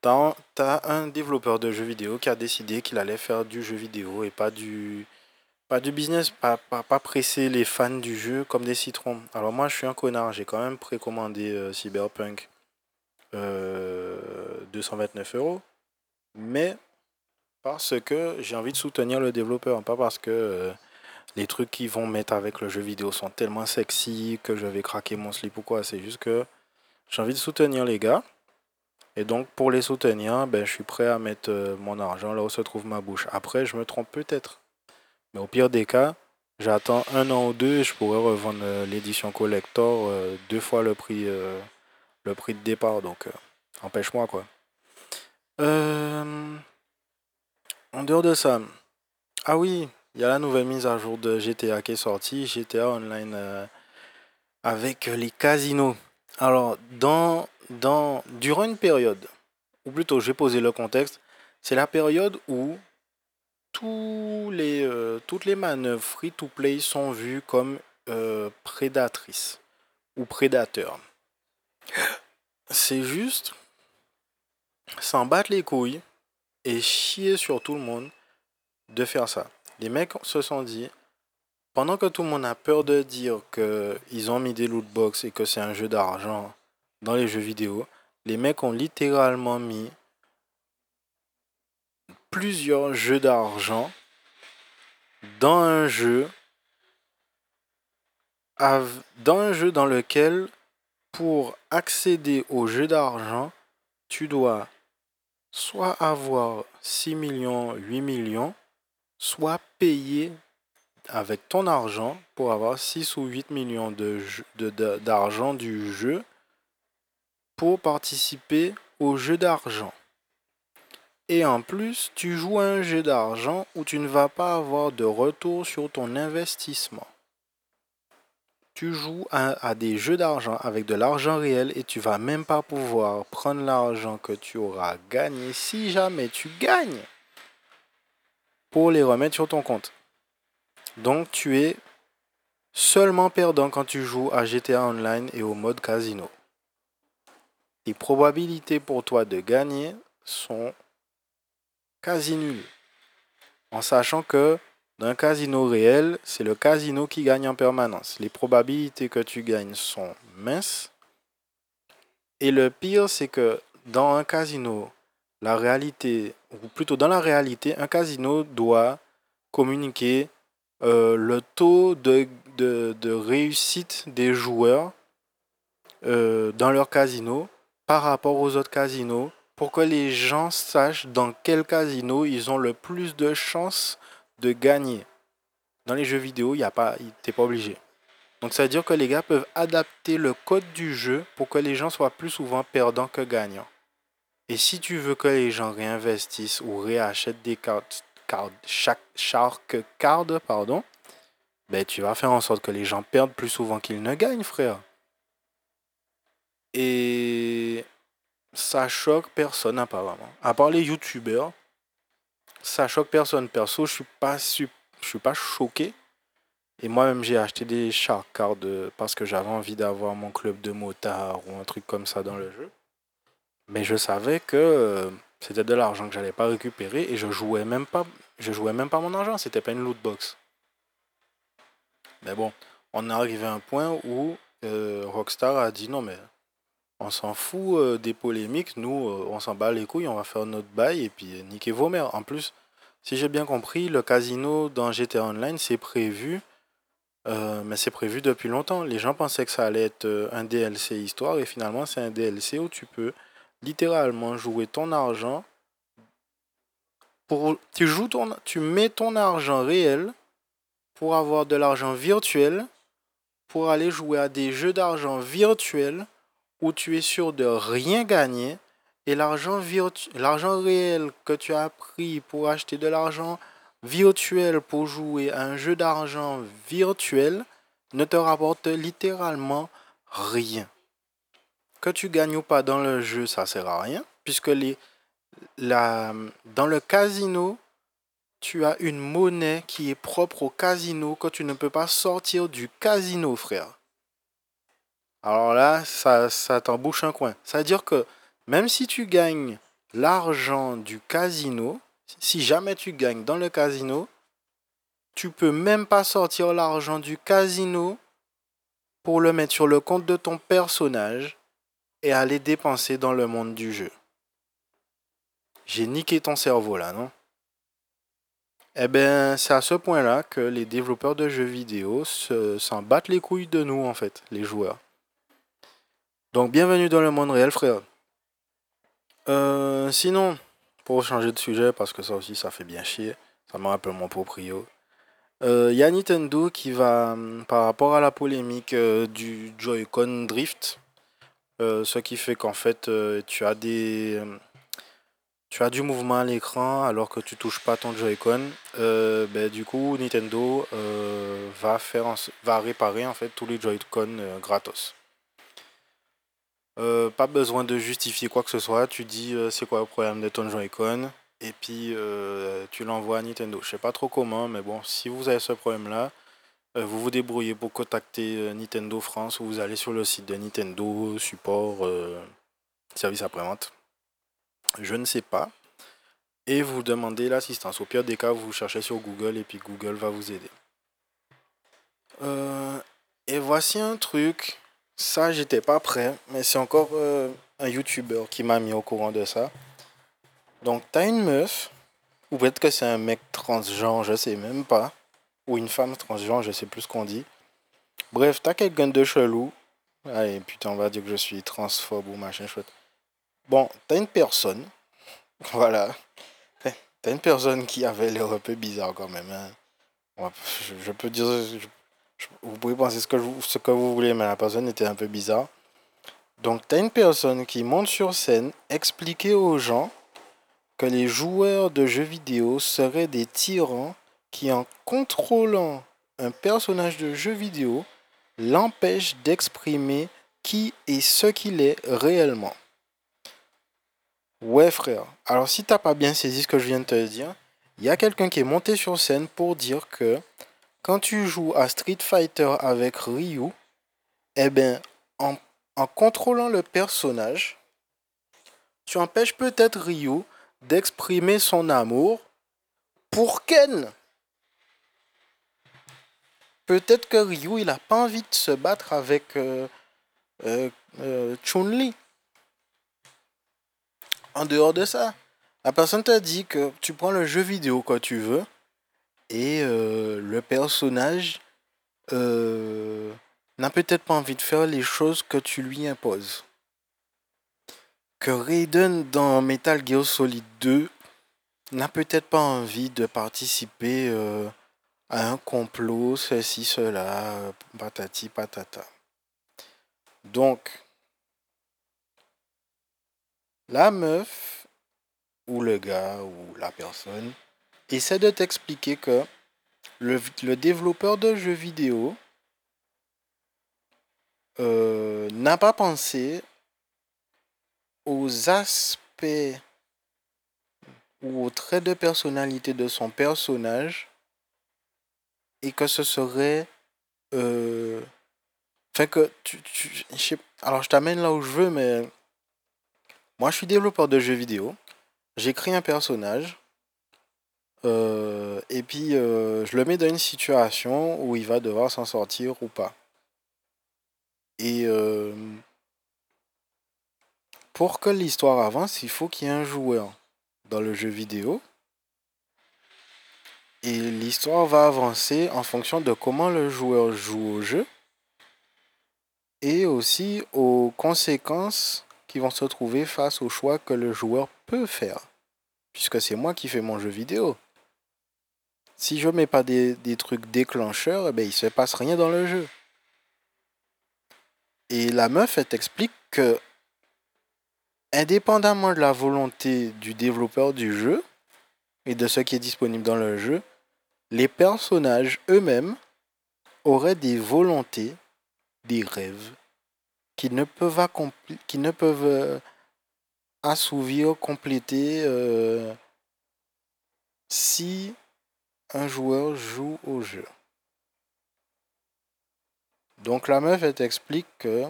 T'as un développeur de jeux vidéo qui a décidé qu'il allait faire du jeu vidéo et pas du, pas du business, pas, pas, presser les fans du jeu comme des citrons. Alors moi je suis un connard, j'ai quand même précommandé euh, Cyberpunk 229 euros. Mais parce que j'ai envie de soutenir le développeur, pas parce que les trucs qu'ils vont mettre avec le jeu vidéo sont tellement sexy que je vais craquer mon slip ou quoi. C'est juste que j'ai envie de soutenir les gars. Et donc pour les soutenir, ben, je suis prêt à mettre euh, mon argent là où se trouve ma bouche. Après, je me trompe peut-être. Mais au pire des cas, j'attends un an ou deux et je pourrais revendre euh, l'édition collector euh, deux fois le prix, le prix de départ. Donc empêche-moi quoi. en dehors de ça. Ah oui, il y a la nouvelle mise à jour de GTA qui est sortie, GTA Online euh, avec les casinos. Alors, dans, dans, durant une période, ou plutôt j'ai posé le contexte, c'est la période où euh, toutes les manœuvres free-to-play sont vues comme euh, prédatrices ou prédateurs. C'est juste s'en battre les couilles et chier sur tout le monde de faire ça. Les mecs se sont dit, pendant que tout le monde a peur de dire qu'ils ont mis des loot box et que c'est un jeu d'argent dans les jeux vidéo, les mecs ont littéralement mis plusieurs jeux d'argent dans un jeu dans un jeu dans lequel pour accéder au jeu d'argent, tu dois soit avoir 6 millions, 8 millions, soit payer avec ton argent pour avoir 6 ou 8 millions d'argent de, du jeu pour participer au jeu d'argent. Et en plus, tu joues à un jeu d'argent où tu ne vas pas avoir de retour sur ton investissement. Tu joues à, des jeux d'argent avec de l'argent réel et tu vas même pas pouvoir prendre l'argent que tu auras gagné si jamais tu gagnes pour les remettre sur ton compte. Donc tu es seulement perdant quand tu joues à GTA Online et au mode casino. Les probabilités pour toi de gagner sont quasi nulles. En sachant que dans un casino réel, c'est le casino qui gagne en permanence. Les probabilités que tu gagnes sont minces. Et le pire, c'est que dans un casino, la réalité, ou plutôt dans la réalité, un casino doit communiquer euh, le taux de, de, réussite des joueurs euh, dans leur casino par rapport aux autres casinos pour que les gens sachent dans quel casino ils ont le plus de chances de gagner. Dans les jeux vidéo, il y a pas, t'es pas obligé. Donc ça veut dire que les gars peuvent adapter le code du jeu pour que les gens soient plus souvent perdants que gagnants. Et si tu veux que les gens réinvestissent ou réachètent des cartes chaque Shark Card, pardon, ben, tu vas faire en sorte que les gens perdent plus souvent qu'ils ne gagnent, frère. Et ça choque personne apparemment. À part les youtubeurs, ça choque personne. Perso, je suis pas, je suis pas choqué. Et moi-même, j'ai acheté des Shark Cards parce que j'avais envie d'avoir mon club de motard ou un truc comme ça dans le jeu. Mais je savais que euh, c'était de l'argent que j'allais pas récupérer et je jouais même pas, je jouais même pas mon argent. C'était pas une loot box. Mais bon, on est arrivé à un point où euh, Rockstar a dit non mais on s'en fout euh, des polémiques, nous euh, on s'en bat les couilles, on va faire notre bail et puis niquer vos mères. En plus, si j'ai bien compris, le casino dans GTA Online c'est prévu, mais c'est prévu depuis longtemps. Les gens pensaient que ça allait être un DLC histoire et finalement c'est un DLC où tu peux littéralement jouer ton argent pour tu joues ton tu mets ton argent réel pour avoir de l'argent virtuel pour aller jouer à des jeux d'argent virtuels où tu es sûr de rien gagner et l'argent l'argent réel que tu as pris pour acheter de l'argent virtuel pour jouer à un jeu d'argent virtuel ne te rapporte littéralement rien que tu gagnes ou pas dans le jeu, ça sert à rien, puisque dans le casino, tu as une monnaie qui est propre au casino que tu ne peux pas sortir du casino, frère. Alors là, ça, ça t'embouche un coin. C'est-à-dire que même si tu gagnes l'argent du casino, si jamais tu gagnes dans le casino, tu peux même pas sortir l'argent du casino pour le mettre sur le compte de ton personnage et aller dépenser dans le monde du jeu. J'ai niqué ton cerveau là, non? Eh bien, c'est à ce point-là que les développeurs de jeux vidéo s'en battent les couilles de nous, en fait, les joueurs. Donc, bienvenue dans le monde réel, frère. Euh, sinon, pour changer de sujet, parce que ça aussi, ça fait bien chier, ça me rappelle mon proprio. Il euh, y a Nintendo qui va, par rapport à la polémique euh, du Joy-Con Drift, ce qui fait qu'en fait, euh, tu as du mouvement à l'écran alors que tu touches pas ton Joy-Con. Ben, du coup, Nintendo va, faire va réparer en fait tous les Joy-Con gratos. Pas besoin de justifier quoi que ce soit. Tu dis c'est quoi le problème de ton Joy-Con. et puis euh, tu l'envoies à Nintendo. Je sais pas trop comment, mais bon, si vous avez ce problème-là, euh, vous vous débrouillez pour contacter euh, Nintendo France ou vous allez sur le site de Nintendo, support, service après-vente. Je ne sais pas. Et vous demandez l'assistance. Au pire des cas, vous cherchez sur Google et puis Google va vous aider. et voici un truc. Ça, j'étais pas prêt, mais c'est encore un YouTuber qui m'a mis au courant de ça. Donc, t'as une meuf, ou peut-être que c'est un mec transgenre, je sais même pas, ou une femme transgenre, je sais plus ce qu'on dit. Bref, t'as quelqu'un de chelou. Allez, putain, on va dire que je suis transphobe ou machin chouette. Bon, t'as une personne, voilà. T'as une personne qui avait l'air un peu bizarre quand même. Hein. Je, peux dire, vous pouvez penser ce que, ce que vous voulez, mais la personne était un peu bizarre. Donc, t'as une personne qui monte sur scène, expliquer aux gens que les joueurs de jeux vidéo seraient des tyrans qui, en contrôlant un personnage de jeu vidéo, l'empêchent d'exprimer qui et ce qu'il est réellement. Ouais frère, alors si t'as pas bien saisi ce que je viens de te dire, il y a quelqu'un qui est monté sur scène pour dire que quand tu joues à Street Fighter avec Ryu, eh ben en, en contrôlant le personnage, tu empêches peut-être Ryu d'exprimer son amour pour Ken. Peut-être que Ryu, il n'a pas envie de se battre avec euh, euh, euh, Chun-Li. En dehors de ça, la personne t'a dit que tu prends le jeu vidéo quand tu veux et le personnage n'a peut-être pas envie de faire les choses que tu lui imposes que Raiden dans Metal Gear Solid 2 n'a peut-être pas envie de participer euh, à un complot, ceci, cela, patati patata. Donc, la meuf ou le gars ou la personne essaie de t'expliquer que le, développeur de jeux vidéo euh, n'a pas pensé aux aspects ou aux traits de personnalité de son personnage et que ce serait euh, que tu, alors je t'amène là où je veux mais moi je suis développeur de jeux vidéo. J'écris un personnage euh, et puis euh, je le mets dans une situation où il va devoir s'en sortir ou pas et pour que l'histoire avance, il faut qu'il y ait un joueur dans le jeu vidéo. Et l'histoire va avancer en fonction de comment le joueur joue au jeu. Et aussi aux conséquences qui vont se trouver face au choix que le joueur peut faire. Puisque c'est moi qui fais mon jeu vidéo. Si je mets pas des, trucs déclencheurs, eh ben, il ne se passe rien dans le jeu. Et la meuf, elle t'explique que indépendamment de la volonté du développeur du jeu et de ce qui est disponible dans le jeu, les personnages eux-mêmes auraient des volontés, des rêves, qui ne peuvent, qui ne peuvent euh, assouvir, compléter euh, si un joueur joue au jeu. Donc la meuf, elle t'explique que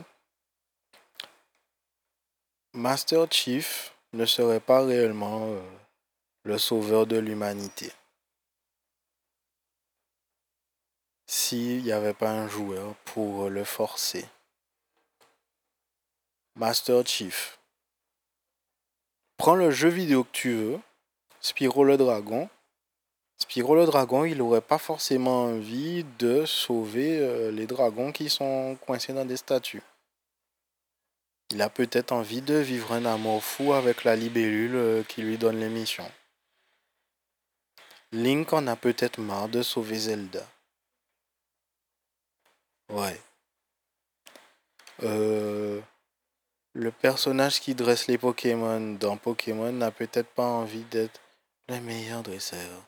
Master Chief ne serait pas réellement euh, le sauveur de l'humanité. S'il n'y avait pas un joueur pour le forcer. Master Chief. Prends le jeu vidéo que tu veux, Spyro le dragon. Spyro le dragon, il n'aurait pas forcément envie de sauver euh, les dragons qui sont coincés dans des statues. Il a peut-être envie de vivre un amour fou avec la libellule euh, qui lui donne l'émission. Link en a peut-être marre de sauver Zelda. Ouais. Euh, le personnage qui dresse les Pokémon dans Pokémon n'a peut-être pas envie d'être le meilleur dresseur.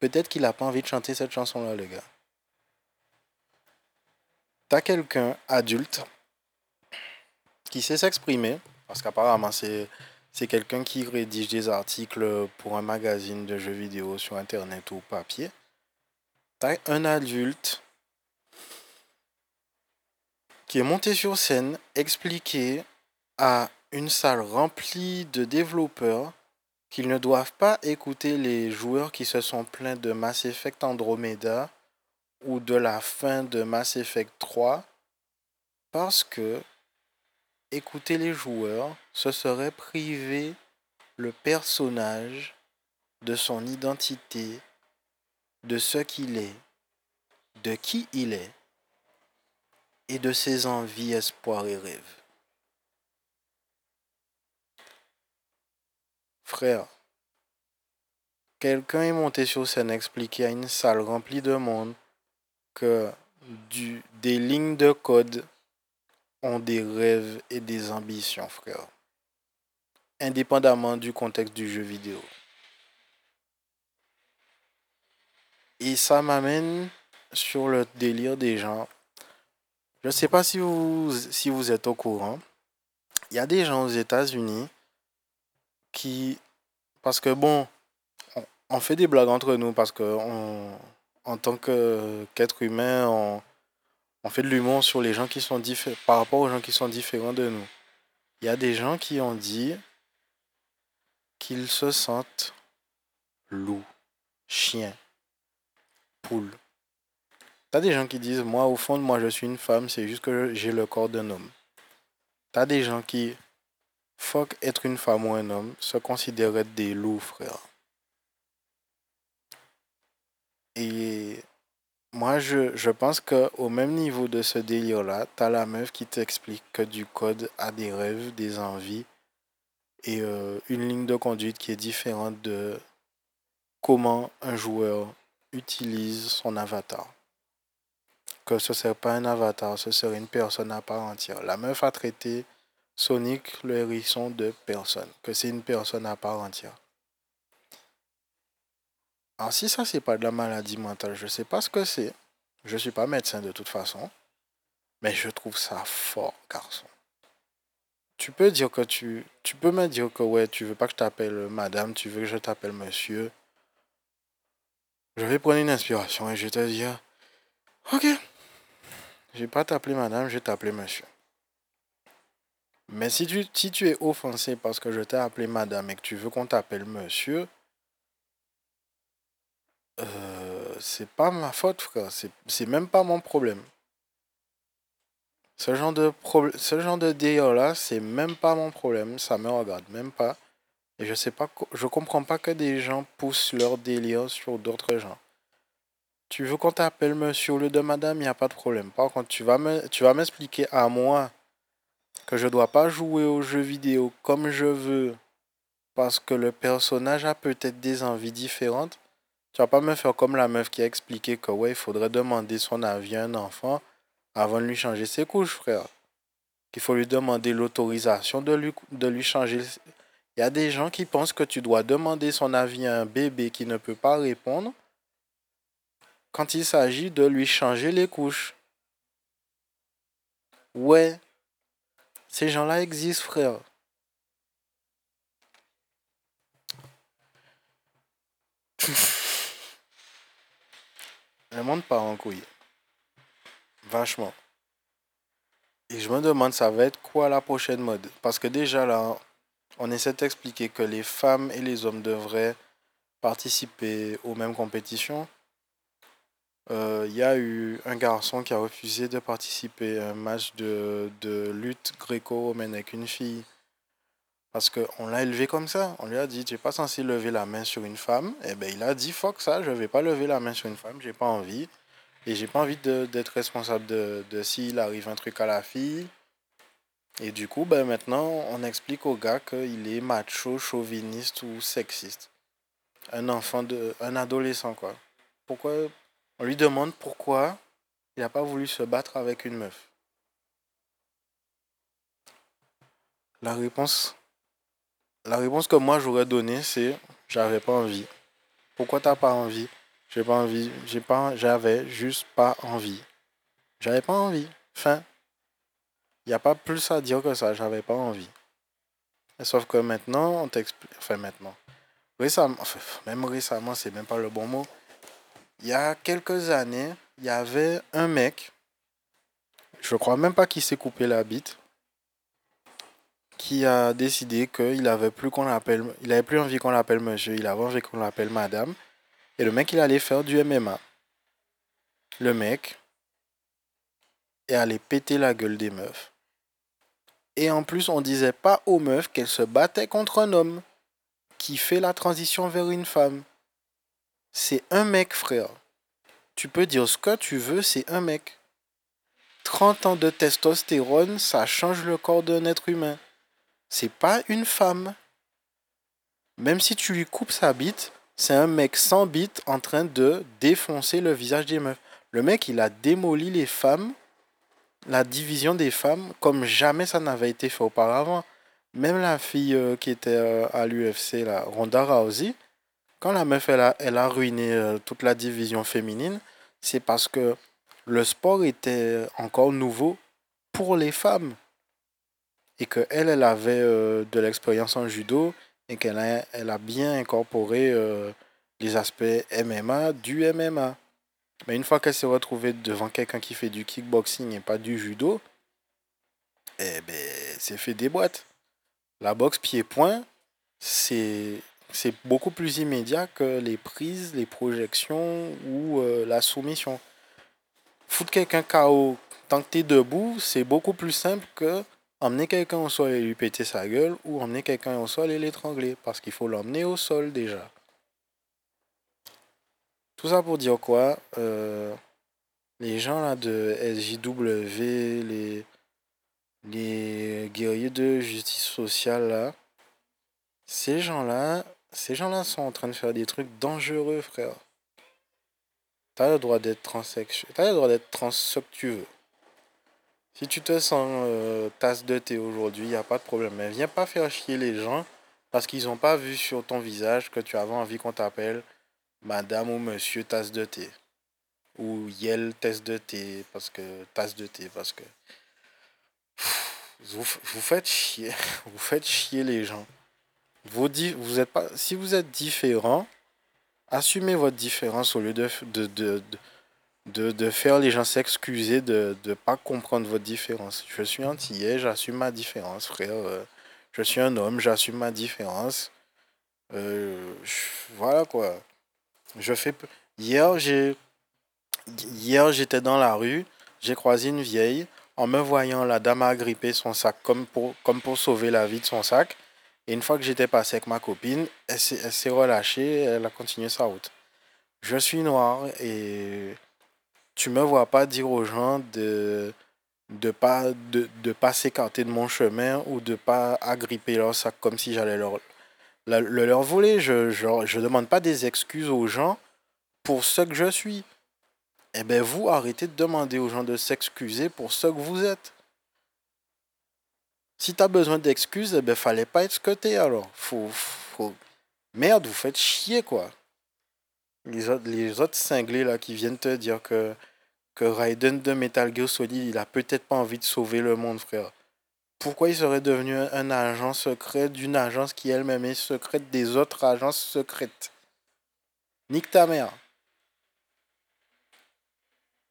Peut-être qu'il a pas envie de chanter cette chanson-là, le gars. tu as quelqu'un adulte qui sait s'exprimer, parce qu'apparemment c'est, c'est quelqu'un qui rédige des articles pour un magazine de jeux vidéo sur Internet ou papier. Tu as un adulte qui est monté sur scène, expliqué à une salle remplie de développeurs qu'ils ne doivent pas écouter les joueurs qui se sont plaints de Mass Effect Andromeda ou de la fin de Mass Effect 3 parce que écouter les joueurs, ce serait priver le personnage de son identité, de ce qu'il est, de qui il est et de ses envies, espoirs et rêves. Frère, quelqu'un est monté sur scène expliquer à une salle remplie de monde que des lignes de code ont des rêves et des ambitions, frère. Indépendamment du contexte du jeu vidéo. Et ça m'amène sur le délire des gens. Je ne sais pas si vous, si vous êtes au courant. Il y a des gens aux États-Unis qui. Parce que bon, on, fait des blagues entre nous parce que en tant qu'être humain, on, on, fait de l'humour sur les gens qui sont différents, par rapport aux gens qui sont différents de nous. Il y a des gens qui ont dit qu'ils se sentent loups, chiens, poules. T'as des gens qui disent, moi, au fond de moi, je suis une femme, c'est juste que j'ai le corps d'un homme. T'as des gens qui Fuck être une femme ou un homme, se considérer des loups, frère. Et moi, je, je pense qu'au même niveau de ce délire-là, t'as la meuf qui t'explique que du code a des rêves, des envies et euh, une ligne de conduite qui est différente de comment un joueur utilise son avatar. Que ce ne serait pas un avatar, ce serait une personne à part entière. La meuf a traité Sonic le hérisson de personne, que c'est une personne à part entière. Alors si ça c'est pas de la maladie mentale, je sais pas ce que c'est. Je suis pas médecin de toute façon, mais je trouve ça fort, garçon. Tu peux dire que tu, tu peux me dire que ouais, tu veux pas que je t'appelle madame, tu veux que je t'appelle monsieur. Je vais prendre une inspiration et je vais te dire, ok, je vais pas t'appeler madame, je vais t'appeler monsieur. Mais si tu, si tu es offensé parce que je t'ai appelé madame et que tu veux qu'on t'appelle monsieur, euh, c'est pas ma faute, frère. C'est même pas mon problème. Ce genre de, ce genre de délire-là, c'est même pas mon problème. Ça me regarde même pas. Et je sais pas, je comprends pas que des gens poussent leur délire sur d'autres gens. Tu veux qu'on t'appelle monsieur au lieu de madame, il n'y a pas de problème. Par contre, tu vas m'expliquer à moi que je dois pas jouer aux jeux vidéo comme je veux parce que le personnage a peut-être des envies différentes. Tu vas pas me faire comme la meuf qui a expliqué que ouais, il faudrait demander son avis à un enfant avant de lui changer ses couches, frère. Qu'il faut lui demander l'autorisation de lui, de lui changer. Il y a des gens qui pensent que tu dois demander son avis à un bébé qui ne peut pas répondre quand il s'agit de lui changer les couches. Ouais, ces gens-là existent, frère. Le monde part en couille. Vachement. Et je me demande, ça va être quoi la prochaine mode? Parce que déjà là, on essaie d'expliquer que les femmes et les hommes devraient participer aux mêmes compétitions. Euh, il y a eu un garçon qui a refusé de participer à un match de, de lutte gréco-romaine avec une fille. Parce qu'on l'a élevé comme ça. On lui a dit, tu n'es pas censé lever la main sur une femme. Et eh ben il a dit, fuck ça, je ne vais pas lever la main sur une femme, j'ai pas envie. Et j'ai pas envie d'être responsable de, de s'il arrive un truc à la fille. Et du coup, ben maintenant, on explique au gars qu'il est macho, chauviniste ou sexiste. Un enfant de. un adolescent, quoi. Pourquoi, on lui demande pourquoi il n'a pas voulu se battre avec une meuf. La réponse, la réponse que moi j'aurais donnée, c'est j'avais pas envie. Pourquoi t'as pas envie? J'ai pas envie. J'ai pas. J'avais juste pas envie. J'avais pas envie. Fin. Il n'y a pas plus à dire que ça, j'avais pas envie. Sauf que maintenant, on t'explique. Enfin, maintenant. Récemment, même récemment, c'est même pas le bon mot. Il y a quelques années, il y avait un mec, je crois même pas qu'il s'est coupé la bite, qui a décidé qu'il avait plus plus envie qu'on l'appelle monsieur, il avait envie qu'on l'appelle madame. Et le mec, il allait faire du MMA. Le mec est allé péter la gueule des meufs. Et en plus, on disait pas aux meufs qu'elles se battaient contre un homme qui fait la transition vers une femme. C'est un mec, frère. Tu peux dire ce que tu veux, c'est un mec. 30 ans de testostérone, ça change le corps d'un être humain. C'est pas une femme. Même si tu lui coupes sa bite, c'est un mec sans bite en train de défoncer le visage des meufs. Le mec, il a démoli les femmes, la division des femmes, comme jamais ça n'avait été fait auparavant. Même la fille euh, qui était euh, à l'UFC, la Ronda Rousey, quand la meuf a, ruiné euh, toute la division féminine, c'est parce que le sport était encore nouveau pour les femmes. Et qu'elle, elle, elle avait de l'expérience en judo et qu'elle a, bien incorporé les aspects MMA du MMA. Mais une fois qu'elle s'est retrouvée devant quelqu'un qui fait du kickboxing et pas du judo, eh ben, c'est fait des boîtes. La boxe pied-point, c'est beaucoup plus immédiat que les prises, les projections ou euh, la soumission. Foutre quelqu'un KO tant que tu es debout, c'est beaucoup plus simple que emmener quelqu'un au sol et lui péter sa gueule ou emmener quelqu'un au sol et l'étrangler parce qu'il faut l'emmener au sol déjà. Tout ça pour dire quoi euh, Les gens là de SJW, les, les guerriers de justice sociale là, ces gens-là, ces gens-là sont en train de faire des trucs dangereux, frère. T'as le droit d'être transsexuel, t'as le droit d'être trans ce que tu veux. Si tu te sens euh, tasse de thé aujourd'hui, il a pas de problème. Mais viens pas faire chier les gens parce qu'ils n'ont pas vu sur ton visage que tu avais envie qu'on t'appelle madame ou monsieur tasse de thé. Ou yel tasse de thé parce que tasse de thé parce que vous, vous, faites chier, vous faites chier les gens. Vous, êtes pas, si vous êtes différent, assumez votre différence au lieu de, de, de, de, de faire les gens s'excuser de ne pas comprendre votre différence. Je suis antillais, j'assume ma différence, frère. Euh, je suis un homme, j'assume ma différence. Euh, voilà quoi. Je fais. Hier, j'ai. Hier, j'étais dans la rue, j'ai croisé une vieille. En me voyant, la dame a grippé son sac comme pour, comme pour sauver la vie de son sac. Et une fois que j'étais passé avec ma copine, elle s'est relâchée, elle a continué sa route. Je suis noir et tu me vois pas dire aux gens de de pas de, de s'écarter de mon chemin ou de pas agripper leur sac comme si j'allais leur le leur voler. Je je, je demande pas des excuses aux gens pour ce que je suis eh bien vous arrêtez de demander aux gens de s'excuser pour ce que vous êtes. Si tu as besoin d'excuses, eh ben fallait pas être t'es alors. Faut, faut... Merde, vous faites chier quoi. Les autres, les autres cinglés là qui viennent te dire que, que Raiden de Metal Gear Solid, il a peut-être pas envie de sauver le monde, frère. Pourquoi il serait devenu un agent secret d'une agence qui elle-même est secrète des autres agences secrètes? Nique ta mère.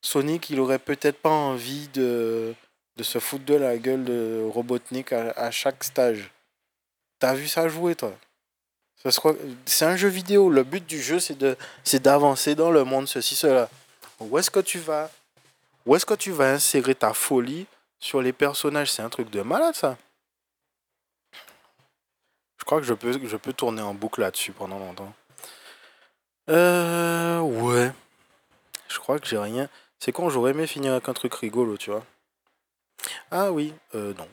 Sonic, il aurait peut-être pas envie de, de se foutre de la gueule de Robotnik à, chaque stage. T'as vu ça jouer, toi? C'est un jeu vidéo. Le but du jeu, c'est d'avancer dans le monde, ceci, cela. Où est-ce que tu vas? Où est-ce que tu vas insérer ta folie sur les personnages? C'est un truc de malade, ça. Je crois que je peux, je peux tourner en boucle là-dessus pendant longtemps. Euh. Ouais. Je crois que j'ai rien. C'est quand j'aurais aimé finir avec un truc rigolo, tu vois. Ah oui, euh, non.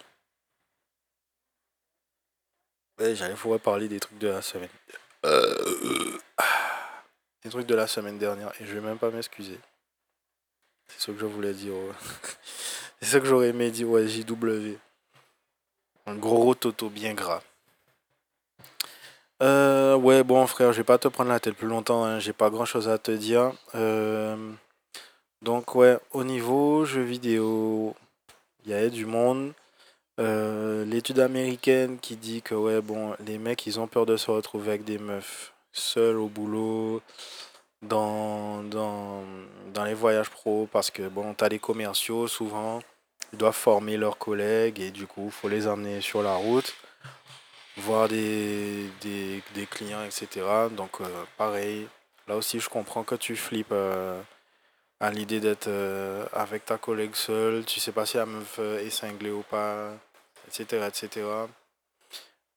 J'allais pouvoir parler des trucs de la semaine. Euh, des trucs de la semaine dernière. Et je vais même pas m'excuser. C'est ce que je voulais dire. C'est ce que j'aurais aimé dire ouais, JW. Un gros toto bien gras. Euh, ouais, bon frère, je vais pas te prendre la tête plus longtemps. Hein. J'ai pas grand chose à te dire. Donc ouais, au niveau jeux vidéo, il y a du monde. Euh, l'étude américaine qui dit que ouais bon les mecs ils ont peur de se retrouver avec des meufs seuls au boulot dans, dans, dans les voyages pro parce que bon t'as des commerciaux souvent ils doivent former leurs collègues et du coup faut les emmener sur la route voir des, des, des clients etc donc euh, pareil là aussi je comprends que tu flippes euh, à l'idée d'être avec ta collègue seule tu sais pas si la meuf est cinglée ou pas etc.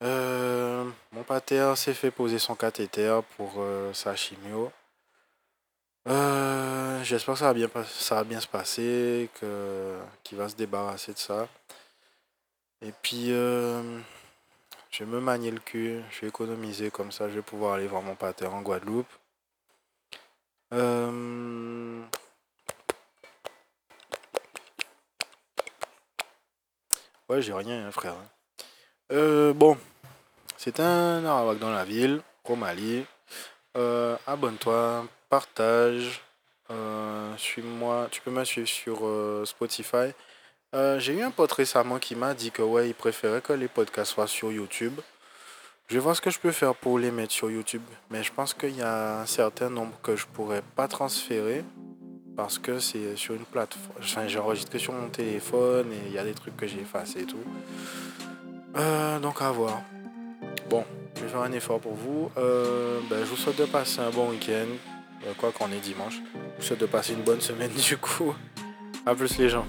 Euh, mon pater s'est fait poser son cathéter pour euh, sa chimio. Euh, j'espère que ça va, bien, se passer, qu'il va se débarrasser de ça. Et puis, je vais me manier le cul, je vais économiser comme ça, je vais pouvoir aller voir mon pater en Guadeloupe. Ouais, j'ai rien, hein, frère. Euh, bon, c'est un Arawak dans la ville, au Mali. Euh, abonne-toi, partage. Euh, suis-moi, tu peux me suivre sur Spotify. j'ai eu un pote récemment qui m'a dit que ouais, il préférait que les podcasts soient sur YouTube. Je vais voir ce que je peux faire pour les mettre sur YouTube. Mais je pense qu'il y a un certain nombre que je pourrais pas transférer parce que c'est sur une plateforme. Enfin, j'ai enregistré sur mon téléphone et il y a des trucs que j'ai effacés et tout. Euh, donc à voir. Bon, je vais faire un effort pour vous. Euh, ben, je vous souhaite de passer un bon week-end. Euh, quoi qu'on est dimanche. Je vous souhaite de passer une bonne semaine du coup. A plus les gens.